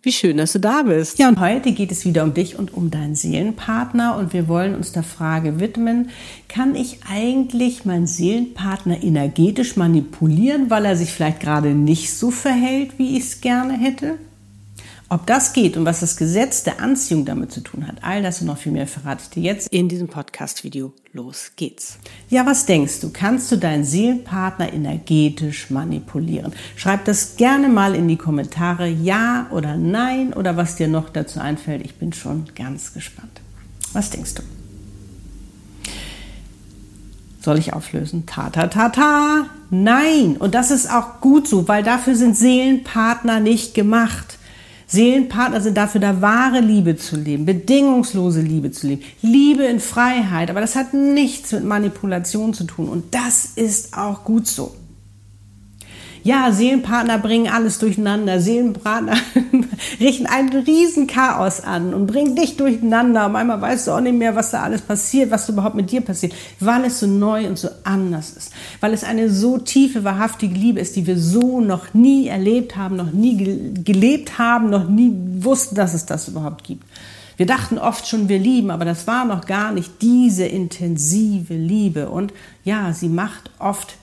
Wie schön, dass du da bist. Ja, und heute geht es wieder um dich und um deinen Seelenpartner und wir wollen uns der Frage widmen, kann ich eigentlich meinen Seelenpartner energetisch manipulieren, weil er sich vielleicht gerade nicht so verhält, wie ich es gerne hätte? Ob das geht und was das Gesetz der Anziehung damit zu tun hat, all das und noch viel mehr verrate ich dir jetzt in diesem Podcast-Video. Los geht's. Ja, was denkst du? Kannst du deinen Seelenpartner energetisch manipulieren? Schreib das gerne mal in die Kommentare, ja oder nein oder was dir noch dazu einfällt. Ich bin schon ganz gespannt. Was denkst du? Soll ich auflösen? Ta, ta, ta, ta. Nein. Und das ist auch gut so, weil dafür sind Seelenpartner nicht gemacht. Seelenpartner sind dafür da, wahre Liebe zu leben, bedingungslose Liebe zu leben, Liebe in Freiheit. Aber das hat nichts mit Manipulation zu tun. Und das ist auch gut so. Ja, Seelenpartner bringen alles durcheinander. Seelenpartner richten ein Riesenchaos an und bringen dich durcheinander. Und einmal weißt du auch nicht mehr, was da alles passiert, was überhaupt mit dir passiert, weil es so neu und so anders ist. Weil es eine so tiefe, wahrhaftige Liebe ist, die wir so noch nie erlebt haben, noch nie gelebt haben, noch nie wussten, dass es das überhaupt gibt. Wir dachten oft schon, wir lieben, aber das war noch gar nicht diese intensive Liebe. Und ja, sie macht oft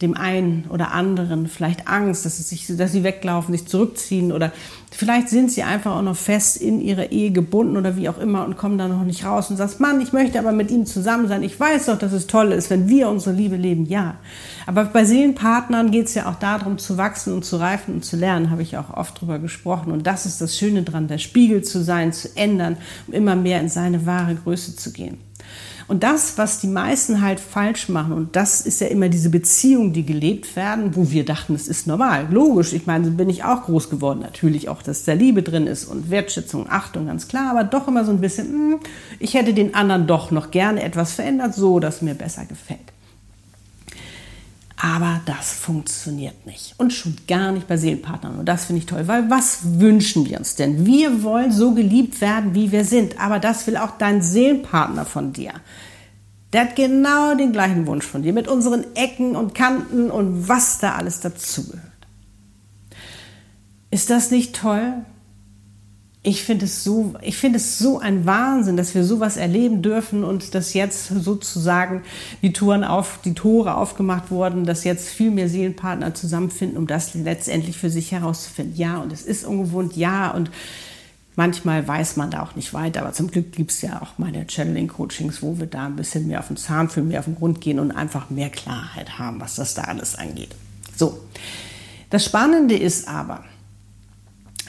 dem einen oder anderen vielleicht Angst, dass, sie sich, dass sie weglaufen, sich zurückziehen oder vielleicht sind sie einfach auch noch fest in ihrer Ehe gebunden oder wie auch immer und kommen da noch nicht raus und sagst, Mann, ich möchte aber mit ihm zusammen sein. Ich weiß doch, dass es toll ist, wenn wir unsere Liebe leben. Ja, aber bei Seelenpartnern geht es ja auch darum, zu wachsen und zu reifen und zu lernen, habe ich auch oft drüber gesprochen. Und das ist das Schöne dran, der Spiegel zu sein, zu ändern, um immer mehr in seine wahre Größe zu gehen. Und das, was die meisten halt falsch machen, und das ist ja immer diese Beziehung, die gelebt werden, wo wir dachten, es ist normal, logisch. Ich meine, so bin ich auch groß geworden. Natürlich auch, dass da Liebe drin ist und Wertschätzung, Achtung, ganz klar, aber doch immer so ein bisschen, mh, hm, ich hätte den anderen doch noch gerne etwas verändert, so dass mir besser gefällt. Aber das funktioniert nicht. Und schon gar nicht bei Seelenpartnern. Und das finde ich toll, weil was wünschen wir uns denn? Wir wollen so geliebt werden, wie wir sind. Aber das will auch dein Seelenpartner von dir. Der hat genau den gleichen Wunsch von dir, mit unseren Ecken und Kanten und was da alles dazugehört. Ist das nicht toll? Ich finde es so, ich finde es so ein Wahnsinn, dass wir sowas erleben dürfen und dass jetzt sozusagen die Touren auf, die Tore aufgemacht wurden, dass jetzt viel mehr Seelenpartner zusammenfinden, um das letztendlich für sich herauszufinden. Ja, und es ist ungewohnt, ja, und manchmal weiß man da auch nicht weiter, aber zum Glück gibt es ja auch meine Channeling-Coachings, wo wir da ein bisschen mehr auf den Zahn für mehr auf den Grund gehen und einfach mehr Klarheit haben, was das da alles angeht. So. Das Spannende ist aber,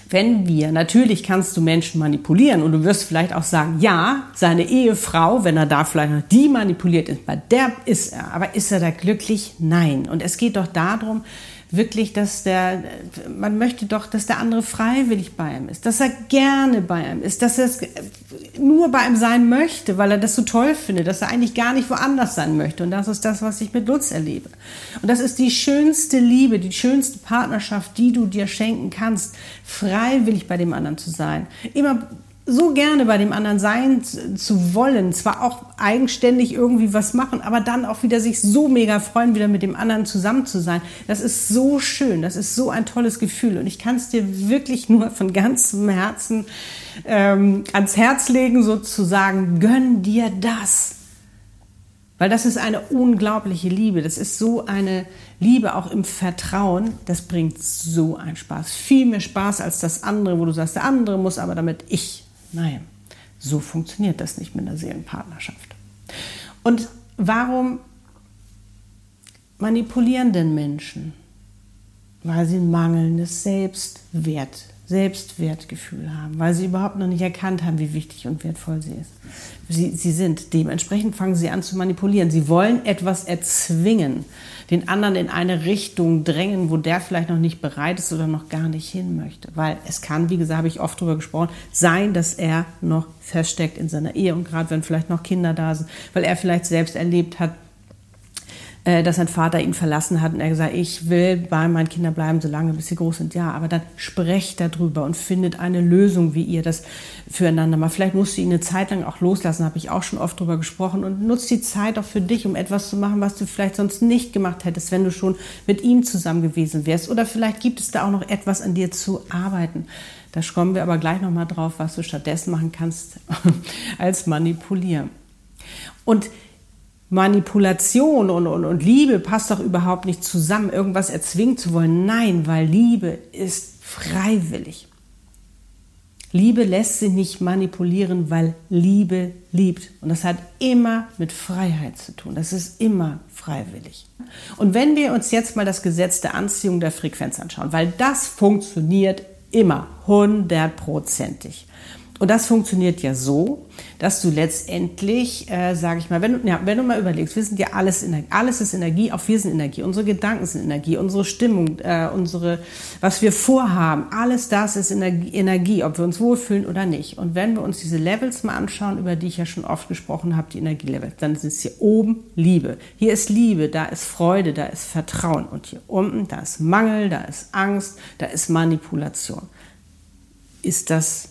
wenn wir, natürlich kannst du Menschen manipulieren und du wirst vielleicht auch sagen, ja, seine Ehefrau, wenn er da vielleicht noch die manipuliert ist, bei der ist er, aber ist er da glücklich? Nein. Und es geht doch darum, wirklich, dass der, man möchte doch, dass der andere freiwillig bei ihm ist, dass er gerne bei ihm ist, dass er nur bei ihm sein möchte, weil er das so toll findet, dass er eigentlich gar nicht woanders sein möchte. Und das ist das, was ich mit Lutz erlebe. Und das ist die schönste Liebe, die schönste Partnerschaft, die du dir schenken kannst, freiwillig bei dem anderen zu sein. Immer so gerne bei dem anderen sein zu wollen, zwar auch eigenständig irgendwie was machen, aber dann auch wieder sich so mega freuen, wieder mit dem anderen zusammen zu sein. Das ist so schön, das ist so ein tolles Gefühl und ich kann es dir wirklich nur von ganzem Herzen ähm, ans Herz legen, sozusagen, gönn dir das. Weil das ist eine unglaubliche Liebe. Das ist so eine Liebe auch im Vertrauen. Das bringt so einen Spaß. Viel mehr Spaß als das andere, wo du sagst, der andere muss aber damit ich Nein, so funktioniert das nicht mit einer Seelenpartnerschaft. Und warum manipulieren denn Menschen? Weil sie ein mangelndes Selbstwertgefühl Selbstwertgefühl haben, weil sie überhaupt noch nicht erkannt haben, wie wichtig und wertvoll sie ist. Sie, sie sind. Dementsprechend fangen sie an zu manipulieren. Sie wollen etwas erzwingen, den anderen in eine Richtung drängen, wo der vielleicht noch nicht bereit ist oder noch gar nicht hin möchte. Weil es kann, wie gesagt, habe ich oft darüber gesprochen, sein, dass er noch versteckt in seiner Ehe und gerade wenn vielleicht noch Kinder da sind, weil er vielleicht selbst erlebt hat, äh, dass sein Vater ihn verlassen hat und er gesagt, ich will bei meinen Kindern bleiben, solange bis sie groß sind. Ja, aber dann sprecht darüber und findet eine Lösung, wie ihr das füreinander macht. Vielleicht musst du ihn eine Zeit lang auch loslassen, habe ich auch schon oft drüber gesprochen und nutzt die Zeit auch für dich, um etwas zu machen, was du vielleicht sonst nicht gemacht hättest, wenn du schon mit ihm zusammen gewesen wärst. Oder vielleicht gibt es da auch noch etwas an dir zu arbeiten. Da kommen wir aber gleich nochmal drauf, was du stattdessen machen kannst als manipulieren. Und Manipulation und, und, und Liebe passt doch überhaupt nicht zusammen, irgendwas erzwingen zu wollen. Nein, weil Liebe ist freiwillig. Liebe lässt sich nicht manipulieren, weil Liebe liebt. Und das hat immer mit Freiheit zu tun. Das ist immer freiwillig. Und wenn wir uns jetzt mal das Gesetz der Anziehung der Frequenz anschauen, weil das funktioniert immer hundertprozentig. Und das funktioniert ja so, dass du letztendlich, äh, sage ich mal, wenn du, ja, wenn du mal überlegst, wir sind ja alles Energie, alles ist Energie, auch wir sind Energie, unsere Gedanken sind Energie, unsere Stimmung, äh, unsere, was wir vorhaben, alles das ist Energie, Energie, ob wir uns wohlfühlen oder nicht. Und wenn wir uns diese Levels mal anschauen, über die ich ja schon oft gesprochen habe, die Energielevels, dann es hier oben Liebe. Hier ist Liebe, da ist Freude, da ist Vertrauen. Und hier unten, da ist Mangel, da ist Angst, da ist Manipulation. Ist das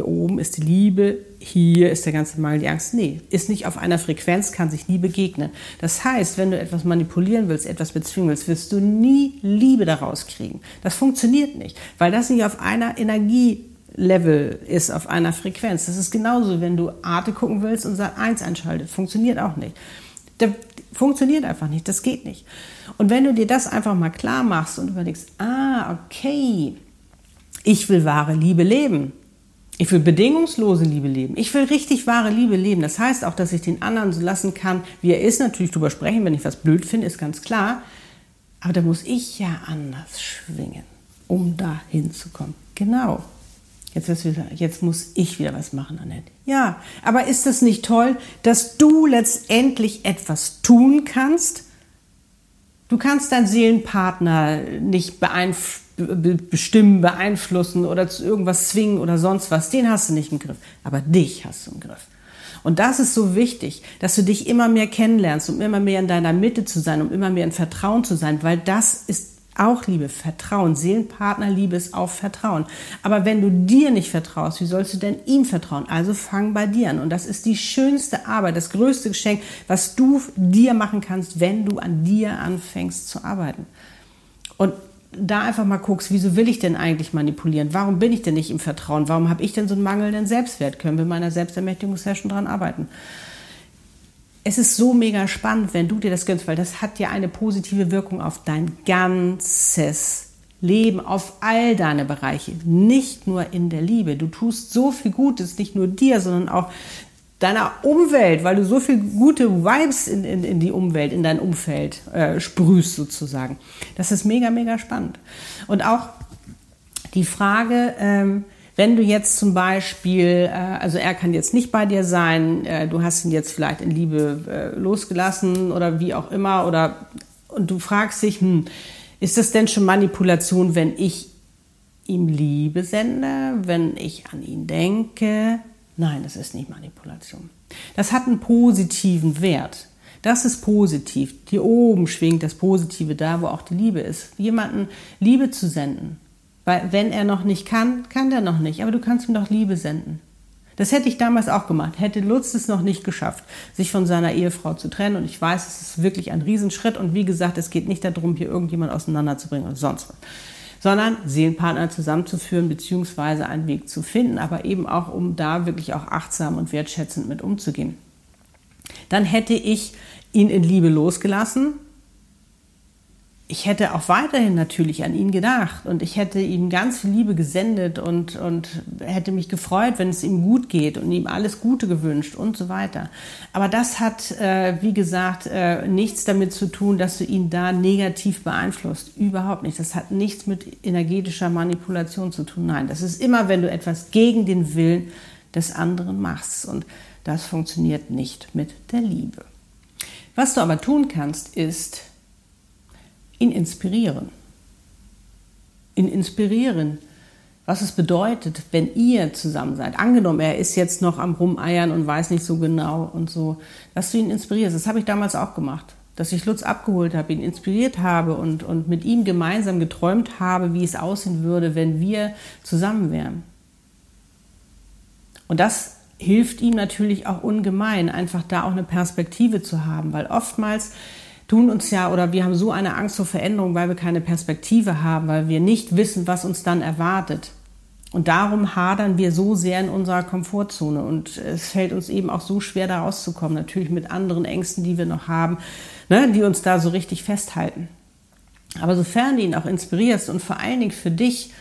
hier oben ist die Liebe, hier ist der ganze Mangel, die Angst. Nee, ist nicht auf einer Frequenz, kann sich nie begegnen. Das heißt, wenn du etwas manipulieren willst, etwas bezwingen willst, wirst du nie Liebe daraus kriegen. Das funktioniert nicht, weil das nicht auf einer Energielevel ist, auf einer Frequenz. Das ist genauso, wenn du Arte gucken willst und Sat 1 einschaltet. Funktioniert auch nicht. Das funktioniert einfach nicht, das geht nicht. Und wenn du dir das einfach mal klar machst und überlegst, ah, okay, ich will wahre Liebe leben, ich will bedingungslose Liebe leben. Ich will richtig wahre Liebe leben. Das heißt auch, dass ich den anderen so lassen kann, wie er ist. Natürlich drüber sprechen, wenn ich was blöd finde, ist ganz klar. Aber da muss ich ja anders schwingen, um da hinzukommen. Genau. Jetzt, wieder, jetzt muss ich wieder was machen, Annette. Ja, aber ist das nicht toll, dass du letztendlich etwas tun kannst? Du kannst deinen Seelenpartner nicht beeinflussen bestimmen, beeinflussen oder zu irgendwas zwingen oder sonst was, den hast du nicht im Griff. Aber dich hast du im Griff. Und das ist so wichtig, dass du dich immer mehr kennenlernst, um immer mehr in deiner Mitte zu sein, um immer mehr in Vertrauen zu sein, weil das ist auch Liebe, Vertrauen. Seelenpartnerliebe ist auch Vertrauen. Aber wenn du dir nicht vertraust, wie sollst du denn ihm vertrauen? Also fang bei dir an. Und das ist die schönste Arbeit, das größte Geschenk, was du dir machen kannst, wenn du an dir anfängst zu arbeiten. Und da einfach mal guckst, wieso will ich denn eigentlich manipulieren? Warum bin ich denn nicht im Vertrauen? Warum habe ich denn so einen mangelnden Selbstwert? Können wir in meiner Selbstermächtigungssession dran arbeiten? Es ist so mega spannend, wenn du dir das gönnst, weil das hat ja eine positive Wirkung auf dein ganzes Leben, auf all deine Bereiche, nicht nur in der Liebe. Du tust so viel Gutes, nicht nur dir, sondern auch deiner Umwelt, weil du so viel gute Vibes in, in, in die Umwelt, in dein Umfeld äh, sprühst sozusagen. Das ist mega, mega spannend. Und auch die Frage, ähm, wenn du jetzt zum Beispiel, äh, also er kann jetzt nicht bei dir sein, äh, du hast ihn jetzt vielleicht in Liebe äh, losgelassen oder wie auch immer, oder und du fragst dich, hm, ist das denn schon Manipulation, wenn ich ihm Liebe sende, wenn ich an ihn denke, Nein, das ist nicht Manipulation. Das hat einen positiven Wert. Das ist positiv. Hier oben schwingt das Positive da, wo auch die Liebe ist. Jemanden Liebe zu senden. Weil wenn er noch nicht kann, kann er noch nicht. Aber du kannst ihm doch Liebe senden. Das hätte ich damals auch gemacht. Hätte Lutz es noch nicht geschafft, sich von seiner Ehefrau zu trennen. Und ich weiß, es ist wirklich ein Riesenschritt. Und wie gesagt, es geht nicht darum, hier irgendjemand auseinanderzubringen oder sonst was sondern Seelenpartner zusammenzuführen beziehungsweise einen Weg zu finden, aber eben auch, um da wirklich auch achtsam und wertschätzend mit umzugehen. Dann hätte ich ihn in Liebe losgelassen. Ich hätte auch weiterhin natürlich an ihn gedacht und ich hätte ihm ganz viel Liebe gesendet und, und hätte mich gefreut, wenn es ihm gut geht und ihm alles Gute gewünscht und so weiter. Aber das hat, äh, wie gesagt, äh, nichts damit zu tun, dass du ihn da negativ beeinflusst. Überhaupt nicht. Das hat nichts mit energetischer Manipulation zu tun. Nein, das ist immer, wenn du etwas gegen den Willen des anderen machst. Und das funktioniert nicht mit der Liebe. Was du aber tun kannst, ist, ihn inspirieren. Ihn inspirieren, was es bedeutet, wenn ihr zusammen seid. Angenommen, er ist jetzt noch am Rumeiern und weiß nicht so genau und so, dass du ihn inspirierst. Das habe ich damals auch gemacht. Dass ich Lutz abgeholt habe, ihn inspiriert habe und, und mit ihm gemeinsam geträumt habe, wie es aussehen würde, wenn wir zusammen wären. Und das hilft ihm natürlich auch ungemein, einfach da auch eine Perspektive zu haben, weil oftmals tun uns ja oder wir haben so eine Angst vor Veränderung, weil wir keine Perspektive haben, weil wir nicht wissen, was uns dann erwartet. Und darum hadern wir so sehr in unserer Komfortzone und es fällt uns eben auch so schwer, da rauszukommen. Natürlich mit anderen Ängsten, die wir noch haben, ne, die uns da so richtig festhalten. Aber sofern du ihn auch inspirierst und vor allen Dingen für dich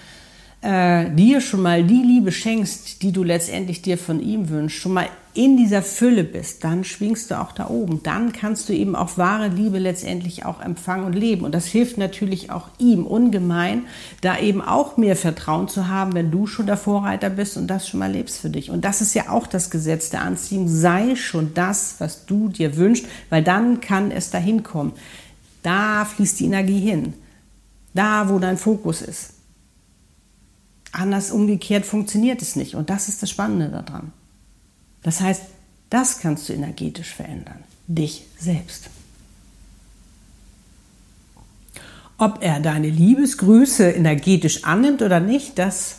äh, dir schon mal die Liebe schenkst, die du letztendlich dir von ihm wünschst, schon mal in dieser Fülle bist, dann schwingst du auch da oben. Dann kannst du eben auch wahre Liebe letztendlich auch empfangen und leben. Und das hilft natürlich auch ihm ungemein, da eben auch mehr Vertrauen zu haben, wenn du schon der Vorreiter bist und das schon mal lebst für dich. Und das ist ja auch das Gesetz der Anziehung. Sei schon das, was du dir wünschst, weil dann kann es dahin kommen. Da fließt die Energie hin. Da, wo dein Fokus ist. Anders umgekehrt funktioniert es nicht. Und das ist das Spannende daran. Das heißt, das kannst du energetisch verändern. Dich selbst. Ob er deine Liebesgrüße energetisch annimmt oder nicht, das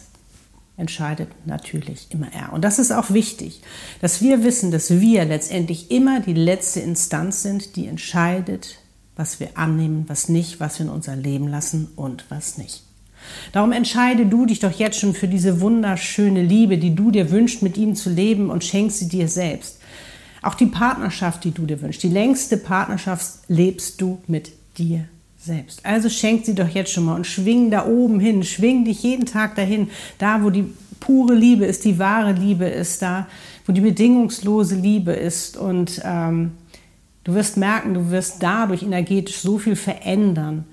entscheidet natürlich immer er. Und das ist auch wichtig, dass wir wissen, dass wir letztendlich immer die letzte Instanz sind, die entscheidet, was wir annehmen, was nicht, was wir in unser Leben lassen und was nicht. Darum entscheide du dich doch jetzt schon für diese wunderschöne Liebe, die du dir wünschst, mit ihm zu leben und schenk sie dir selbst. Auch die Partnerschaft, die du dir wünschst, die längste Partnerschaft lebst du mit dir selbst. Also schenk sie doch jetzt schon mal und schwing da oben hin, schwing dich jeden Tag dahin, da wo die pure Liebe ist, die wahre Liebe ist, da wo die bedingungslose Liebe ist und ähm, du wirst merken, du wirst dadurch energetisch so viel verändern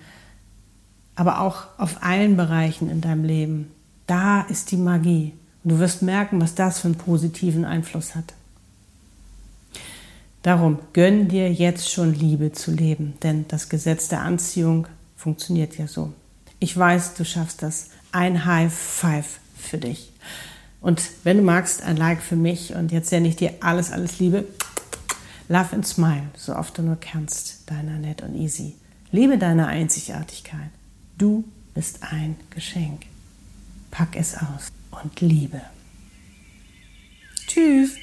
aber auch auf allen Bereichen in deinem Leben. Da ist die Magie. Und du wirst merken, was das für einen positiven Einfluss hat. Darum gönn dir jetzt schon Liebe zu leben, denn das Gesetz der Anziehung funktioniert ja so. Ich weiß, du schaffst das. Ein High Five für dich. Und wenn du magst, ein Like für mich. Und jetzt sende ich dir alles, alles Liebe. Love and smile, so oft du nur kannst. Deiner Net und Easy. Liebe deine Einzigartigkeit. Du bist ein Geschenk. Pack es aus und liebe. Tschüss.